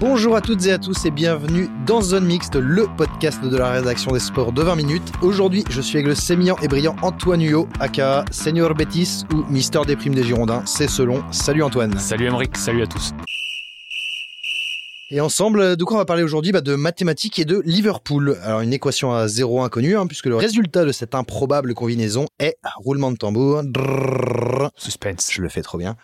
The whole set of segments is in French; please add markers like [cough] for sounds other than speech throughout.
Bonjour à toutes et à tous et bienvenue dans Zone Mixte, le podcast de la rédaction des sports de 20 minutes. Aujourd'hui, je suis avec le sémillant et brillant Antoine Huyot, aka Senior Betis ou Mister des primes des Girondins, c'est selon. Salut Antoine. Salut Emeric, salut à tous. Et ensemble, de quoi on va parler aujourd'hui? Bah, De mathématiques et de Liverpool. Alors une équation à zéro inconnue, hein, puisque le résultat de cette improbable combinaison est, roulement de tambour, Suspense. je le fais trop bien,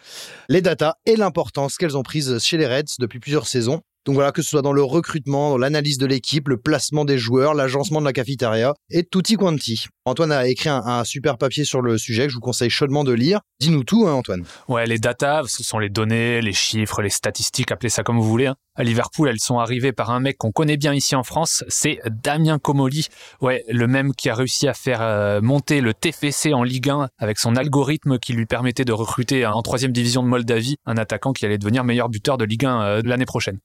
les datas et l'importance qu'elles ont prise chez les Reds depuis plusieurs saisons. Donc voilà, que ce soit dans le recrutement, dans l'analyse de l'équipe, le placement des joueurs, l'agencement de la cafétéria et tutti quanti. Antoine a écrit un, super papier sur le sujet que je vous conseille chaudement de lire. Dis-nous tout, hein, Antoine. Ouais, les datas, ce sont les données, les chiffres, les statistiques, appelez ça comme vous voulez. hein. À Liverpool, elles sont arrivées par un mec qu'on connaît bien ici en France, c'est Damien Comoli. Ouais, le même qui a réussi à faire euh, monter le TFC en Ligue 1 avec son algorithme qui lui permettait de recruter en troisième division de Moldavie un attaquant qui allait devenir meilleur buteur de Ligue 1 euh, l'année prochaine.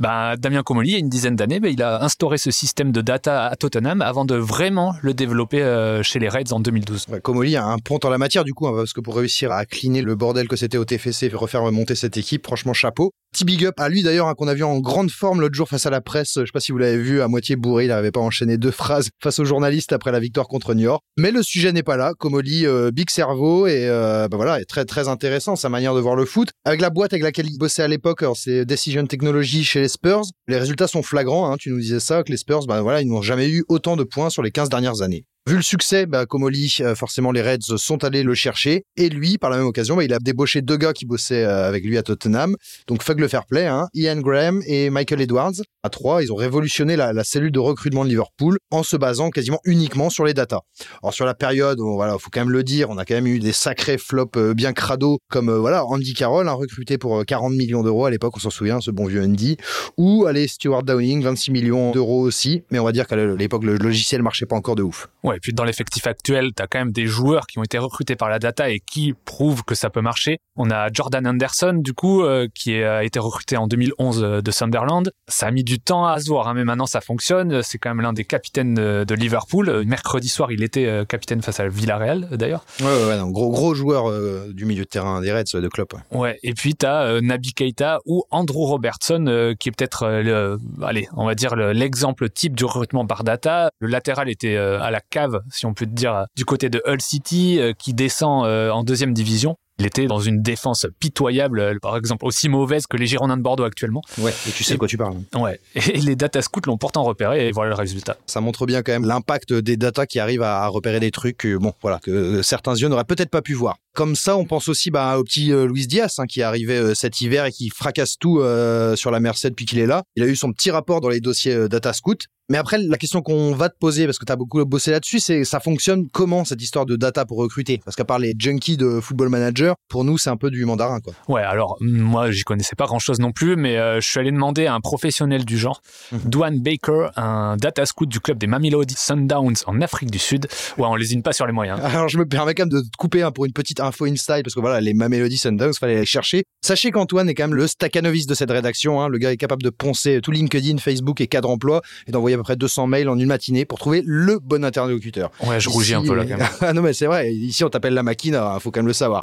Bah, Damien Comoli, il y a une dizaine d'années, bah, il a instauré ce système de data à Tottenham avant de vraiment le développer euh, chez les Reds en 2012. Ouais, a un pont en la matière du coup, hein, parce que pour réussir à cleaner le bordel que c'était au TFC et refaire monter cette équipe, franchement chapeau. Petit big up à lui d'ailleurs, hein, qu'on a vu en grande forme l'autre jour face à la presse. Je sais pas si vous l'avez vu, à moitié bourré, il n'arrivait pas à enchaîner deux phrases [laughs] face aux journalistes après la victoire contre New York. Mais le sujet n'est pas là. Comoli, euh, big cerveau et euh, bah voilà, est très très intéressant sa manière de voir le foot. Avec la boîte avec laquelle il bossait à l'époque, c'est Decision Technology chez les Spurs. Les résultats sont flagrants. Hein, tu nous disais ça que les Spurs, bah voilà, ils n'ont jamais eu autant de points sur les 15 dernières années. Vu le succès, bah, Comoli, euh, forcément les Reds sont allés le chercher. Et lui, par la même occasion, bah, il a débauché deux gars qui bossaient euh, avec lui à Tottenham. Donc fuck le fair play, hein. Ian Graham et Michael Edwards. À trois, ils ont révolutionné la, cellule de recrutement de Liverpool en se basant quasiment uniquement sur les datas. Alors sur la période, bon, voilà, faut quand même le dire, on a quand même eu des sacrés flops euh, bien crado comme voilà Andy Carroll, hein, recruté pour euh, 40 millions d'euros à l'époque, on s'en souvient, ce bon vieux Andy. Ou allez Stuart Downing, 26 millions d'euros aussi. Mais on va dire qu'à l'époque le logiciel marchait pas encore de ouf. Et puis dans l'effectif actuel, tu as quand même des joueurs qui ont été recrutés par la data et qui prouvent que ça peut marcher. On a Jordan Anderson, du coup, euh, qui a été recruté en 2011 euh, de Sunderland. Ça a mis du temps à se voir, hein, mais maintenant ça fonctionne. C'est quand même l'un des capitaines de, de Liverpool. Euh, Mercredi soir, il était euh, capitaine face à Villarreal, euh, d'ailleurs. Ouais, ouais, ouais, non, gros gros joueur euh, du milieu de terrain des Reds euh, de Klopp. ouais. Ouais, et puis tu as Naby Keita ou Andrew Robertson, euh, qui est peut-être, euh, le, allez, on va dire le- l'exemple type du recrutement par data. Le latéral était euh, à la cave, si on peut dire, du côté de Hull City, euh, qui descend euh, en deuxième division. Il était dans une défense pitoyable, euh, par exemple aussi mauvaise que les Girondins de Bordeaux actuellement. Ouais, et tu sais de quoi tu parles. Ouais, [laughs] et les data scouts l'ont pourtant repéré et voilà le résultat. Ça montre bien quand même l'impact des datas qui arrivent à, repérer des trucs bon, voilà, que certains yeux n'auraient peut-être pas pu voir. Comme ça, on pense aussi bah, au petit euh, Luis Diaz hein, qui est arrivé euh, cet hiver et qui fracasse tout euh, sur la Merced depuis qu'il est là. Il a eu son petit rapport dans les dossiers euh, Data Scout. Mais après, la question qu'on va te poser, parce que tu as beaucoup bossé là-dessus, c'est ça fonctionne comment cette histoire de data pour recruter? Parce qu'à part les junkies de Football Manager, pour nous, c'est un peu du mandarin, quoi. Ouais, alors moi j'y connaissais pas grand chose non plus, mais euh, je suis allé demander à un professionnel du genre, Mhm. Dwan Baker, un data scout du club des Mamelodi Sundowns en Afrique du Sud. Ouais, on lésine pas sur les moyens. Alors je me permets quand même de te couper hein, pour une petite info in-style parce que voilà les Mamelody Sundowns fallait les chercher. Sachez qu'Antoine est quand même le staccanovis de cette rédaction. hein. Le gars est capable de poncer tout LinkedIn, Facebook et cadre emploi et d'envoyer à peu près 200 mails en une matinée pour trouver le bon interlocuteur. Ouais, je rougis un peu là [laughs] quand même. ah non mais c'est vrai. Ici on t'appelle la machine. Il faut quand même le savoir.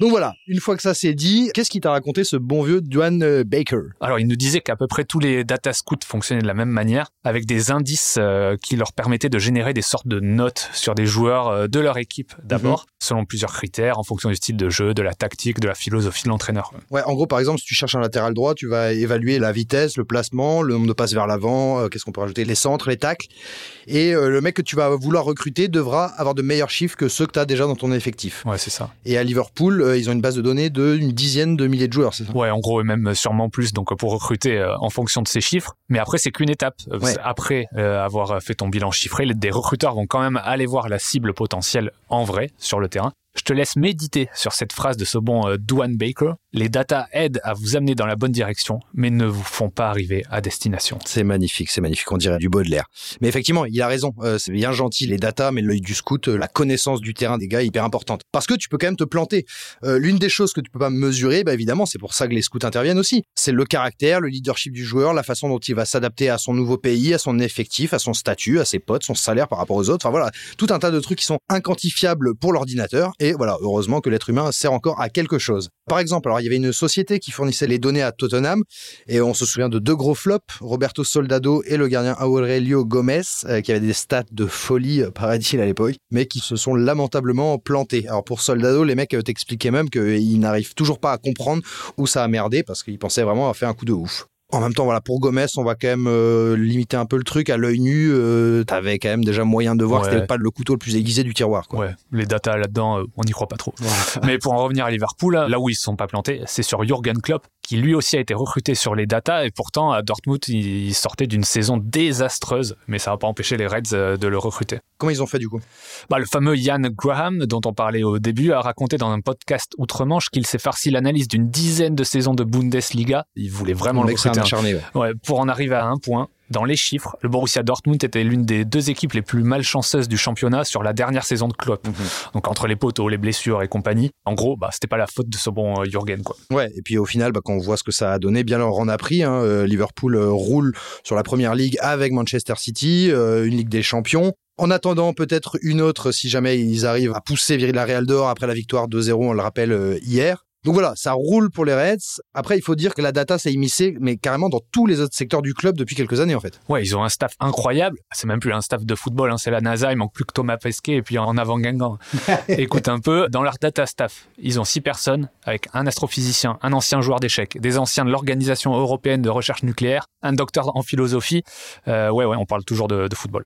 Donc voilà, une fois que ça c'est dit, qu'est-ce qui t'a raconté ce bon vieux Duane euh, Baker? Alors, il nous disait qu'à peu près tous les data scouts fonctionnaient de la même manière, avec des indices euh, qui leur permettaient de générer des sortes de notes sur des joueurs euh, de leur équipe d'abord, selon plusieurs critères, en fonction du style de jeu, de la tactique, de la philosophie de l'entraîneur. Ouais, en gros, par exemple, si tu cherches un latéral droit, tu vas évaluer la vitesse, le placement, le nombre de passes vers l'avant, euh, qu'est-ce qu'on peut rajouter, les centres, les tacles. Et le mec que tu vas vouloir recruter devra avoir de meilleurs chiffres que ceux que tu as déjà dans ton effectif. Ouais, c'est ça. Et à Liverpool, ils ont une base de données d'une dizaine de milliers de joueurs, c'est ça? Ouais, en gros, et même sûrement plus, donc pour recruter euh, en fonction de ces chiffres. Mais après, c'est qu'une étape. Euh, Ouais. Après euh, avoir fait ton bilan chiffré, les- des recruteurs vont quand même aller voir la cible potentielle en vrai sur le terrain. Je te laisse méditer sur cette phrase de ce bon euh, Dwan Baker. Les data aident à vous amener dans la bonne direction, mais ne vous font pas arriver à destination. C'est magnifique, c'est magnifique, on dirait du Baudelaire. Mais effectivement, il a raison, euh, c'est bien gentil les datas, mais l'œil du scout, euh, la connaissance du terrain des gars est hyper importante. Parce que tu peux quand même te planter. Euh, L'une des choses que tu peux pas mesurer, bah évidemment, c'est pour ça que les scouts interviennent aussi. C'est le caractère, le leadership du joueur, la façon dont il va s'adapter à son nouveau pays, à son effectif, à son statut, à ses potes, son salaire par rapport aux autres. Enfin voilà, tout un tas de trucs qui sont inquantifiables pour l'ordinateur. Et voilà, heureusement que l'être humain sert encore à quelque chose. Par exemple, alors il y avait une société qui fournissait les données à Tottenham et on se souvient de deux gros flops, Roberto Soldado et le gardien Aurelio Gomez, euh, qui avaient des stats de folie, euh, paraît-il à l'époque, mais qui se sont lamentablement plantés. Alors pour Soldado, les mecs euh, t'expliquaient même qu'ils n'arrivent toujours pas à comprendre où ça a merdé parce qu'ils pensaient vraiment avoir fait un coup de ouf. En même temps, voilà, pour Gomez, on va quand même euh, limiter un peu le truc à l'œil nu. Euh, T'avais quand même déjà moyen de voir que Ouais. c'était pas le couteau le plus aiguisé du tiroir. Quoi. Ouais, les data là-dedans, euh, on n'y croit pas trop. Mais pour en revenir à Liverpool, là où ils se sont pas plantés, c'est sur Jürgen Klopp, qui lui aussi a été recruté sur les data, et pourtant à Dortmund, il sortait d'une saison désastreuse, mais ça n'a pas empêché les Reds euh, de le recruter. Comment ils ont fait du coup? Bah, le fameux Ian Graham, dont on parlait au début, a raconté dans un podcast outre-Manche qu'il s'est farci l'analyse d'une dizaine de saisons de Bundesliga. Il voulait vraiment Le un recruter. acharné. ouais. Ouais, pour en arriver à un point, dans les chiffres, le Borussia Dortmund était l'une des deux équipes les plus malchanceuses du championnat sur la dernière saison de Klopp. Mhm. Donc entre les poteaux, les blessures et compagnie, en gros, bah, c'était pas la faute de ce bon euh, Jürgen. Quoi. Ouais, et puis au final, bah, quand on voit ce que ça a donné, bien leur en a pris. hein. Euh, Liverpool euh, roule sur la première ligue avec Manchester City, une ligue des champions. En attendant peut-être une autre si jamais ils arrivent à pousser la Real dehors après la victoire 2-0, on le rappelle hier. Donc voilà, ça roule pour les Reds. Après, il faut dire que la data s'est immiscée, mais carrément dans tous les autres secteurs du club depuis quelques années en fait. Ouais, ils ont un staff incroyable. C'est même plus un staff de football, hein, c'est la NASA. Il manque plus que Thomas Pesquet et puis en avant Guingamp. [laughs] Écoute un peu, dans leur data staff, ils ont six personnes avec un astrophysicien, un ancien joueur d'échecs, des anciens de l'Organisation européenne de recherche nucléaire, un docteur en philosophie. Euh, ouais, ouais, on parle toujours de, de football.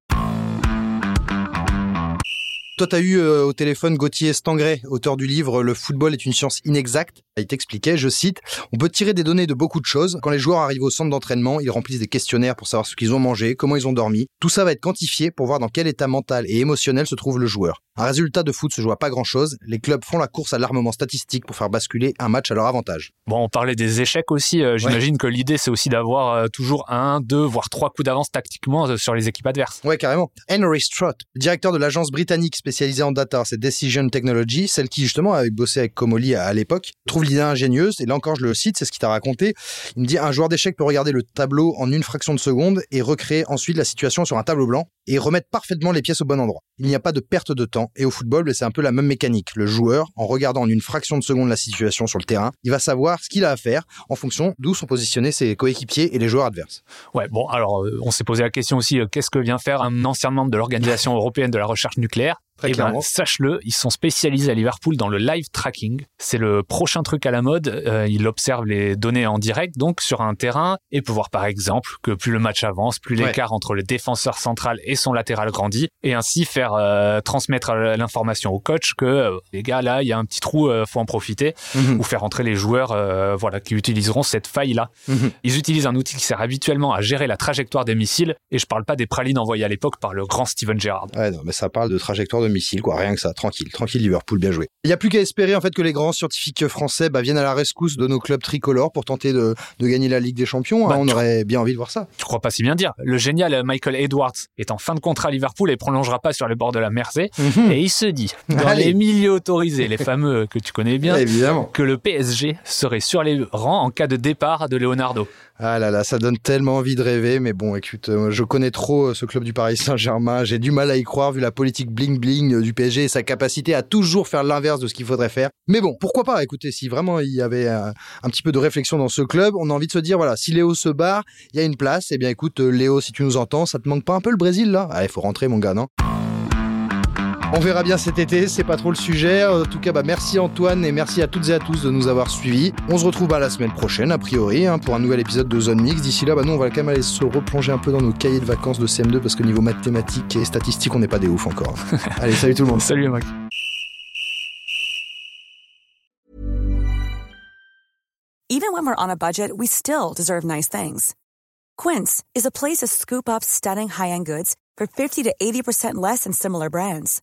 Toi, tu eu euh, au téléphone Gauthier Stangret, auteur du livre Le football est une science inexacte. Il t'expliquait, je cite, On peut tirer des données de beaucoup de choses. Quand les joueurs arrivent au centre d'entraînement, ils remplissent des questionnaires pour savoir ce qu'ils ont mangé, comment ils ont dormi. Tout ça va être quantifié pour voir dans quel état mental et émotionnel se trouve le joueur. Un résultat de foot se joue à pas grand-chose. Les clubs font la course à l'armement statistique pour faire basculer un match à leur avantage. Bon, on parlait des échecs aussi. Euh, J'imagine que l'idée, c'est aussi d'avoir euh, toujours un, deux, voire trois coups d'avance tactiquement euh, sur les équipes adverses. Ouais, carrément. Henry Strout, directeur de l'agence britannique spécialisée en data, c'est Decision Technology, celle qui justement avait bossé avec Comoli à, à l'époque, trouve l'idée ingénieuse. Et là encore, je le cite, c'est ce qu'il t'a raconté. Il me dit un joueur d'échecs peut regarder le tableau en une fraction de seconde et recréer ensuite la situation sur un tableau blanc et remettre parfaitement les pièces au bon endroit. Il n'y a pas de perte de temps. Et au football, c'est un peu la même mécanique. Le joueur, en regardant en une fraction de seconde la situation sur le terrain, il va savoir ce qu'il a à faire en fonction d'où sont positionnés ses coéquipiers et les joueurs adverses. Ouais, bon, alors, euh, on s'est posé la question aussi, euh, qu'est-ce que vient faire un ancien membre de l'Organisation européenne de la recherche nucléaire? Très Eh ben, sache-le, ils sont spécialisés à Liverpool dans le live tracking. C'est le prochain truc à la mode. Euh, il observe les données en direct, donc sur un terrain, et peut voir par exemple que plus le match avance, plus Ouais. l'écart entre le défenseur central et son latéral grandit, et ainsi faire euh, transmettre euh, l'information au coach que euh, les gars là, il y a un petit trou, faut en profiter, Mhm. ou faire entrer les joueurs, voilà, qui utiliseront cette faille là. Mhm. Ils utilisent un outil qui sert habituellement à gérer la trajectoire des missiles, et je parle pas des pralines envoyées à l'époque par le grand Steven Gerrard. Ouais, non, mais ça parle de trajectoire de quoi. Rien que ça. Tranquille. Tranquille, Liverpool, bien joué. Il n'y a plus qu'à espérer, en fait, que les grands scientifiques français bah, viennent à la rescousse de nos clubs tricolores pour tenter de, de gagner la Ligue des Champions. hein. Bah, on aurait bien envie de voir ça. Tu crois pas si bien dire. Le génial euh, Michael Edwards est en fin de contrat à Liverpool et prolongera pas sur les bords de la Mersey. Et il se dit, dans Allez. les milieux autorisés, les fameux que tu connais bien, Évidemment. que le PSG serait sur les rangs en cas de départ de Leonardo. Ah là là, ça donne tellement envie de rêver. Mais bon, écoute, euh, je connais trop euh, ce club du Paris Saint-Germain. J'ai du mal à y croire vu la politique bling-bling du PSG et sa capacité à toujours faire l'inverse de ce qu'il faudrait faire. Mais bon, pourquoi pas? Écoutez, si vraiment il y avait euh, un petit peu de réflexion dans ce club, on a envie de se dire, voilà, si Léo se barre, il y a une place. Eh bien, écoute, euh, Léo, si tu nous entends, ça te manque pas un peu le Brésil, là? Allez, faut rentrer, mon gars, non? On verra bien cet été, c'est pas trop le sujet. En tout cas, bah, merci Antoine et merci à toutes et à tous de nous avoir suivis. On se retrouve bah, la semaine prochaine, a priori, hein, pour un nouvel épisode de Zone Mix. D'ici là, bah, nous, on va quand même aller se replonger un peu dans nos cahiers de vacances de CM2 parce que niveau mathématiques et statistiques, on n'est pas des oufs encore. [laughs] Allez, salut tout le monde. Salut Mike. Even when we're on a budget, we still deserve nice things. Quince is a place to scoop up stunning high-end goods for 50 to 80% less than similar brands.